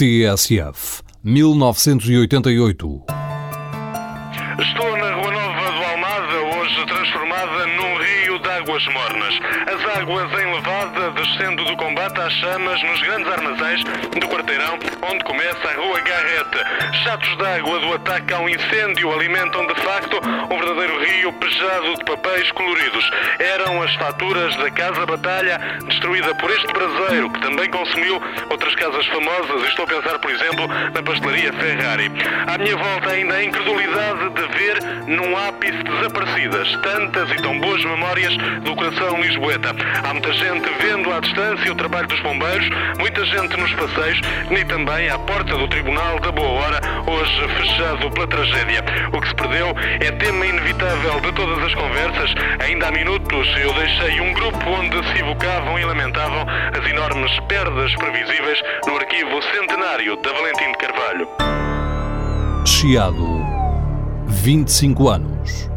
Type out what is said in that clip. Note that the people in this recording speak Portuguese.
TSF 1988. Estou na Rua Nova do Almada, hoje transformada num rio de águas mornas. As águas em levada descendo do combate às chamas nos grandes armazéns do quarteirão onde começa a Rua Garrete. Chatos de água do ataque ao incêndio alimentam de facto um verdadeiro rio pejado de papéis coloridos. Eram as faturas da Casa Batalha destruída por este braseiro que também consumiu outras casas famosas. Estou a pensar, por exemplo, na pastelaria Ferrari. À minha volta ainda a incredulidade de ver num ápice desaparecidas tantas e tão boas memórias do coração lisboeta. Há muita gente vendo à distância o trabalho dos bombeiros, muita gente nos passeios e também à porta do Tribunal da Boa Hora, hoje fechado pela tragédia. O que se perdeu é tema inevitável de todas as conversas. Ainda há minutos eu deixei um grupo onde se evocavam e lamentavam as enormes perdas previsíveis no arquivo centenário da Valentim de Carvalho. Chiado 25 anos.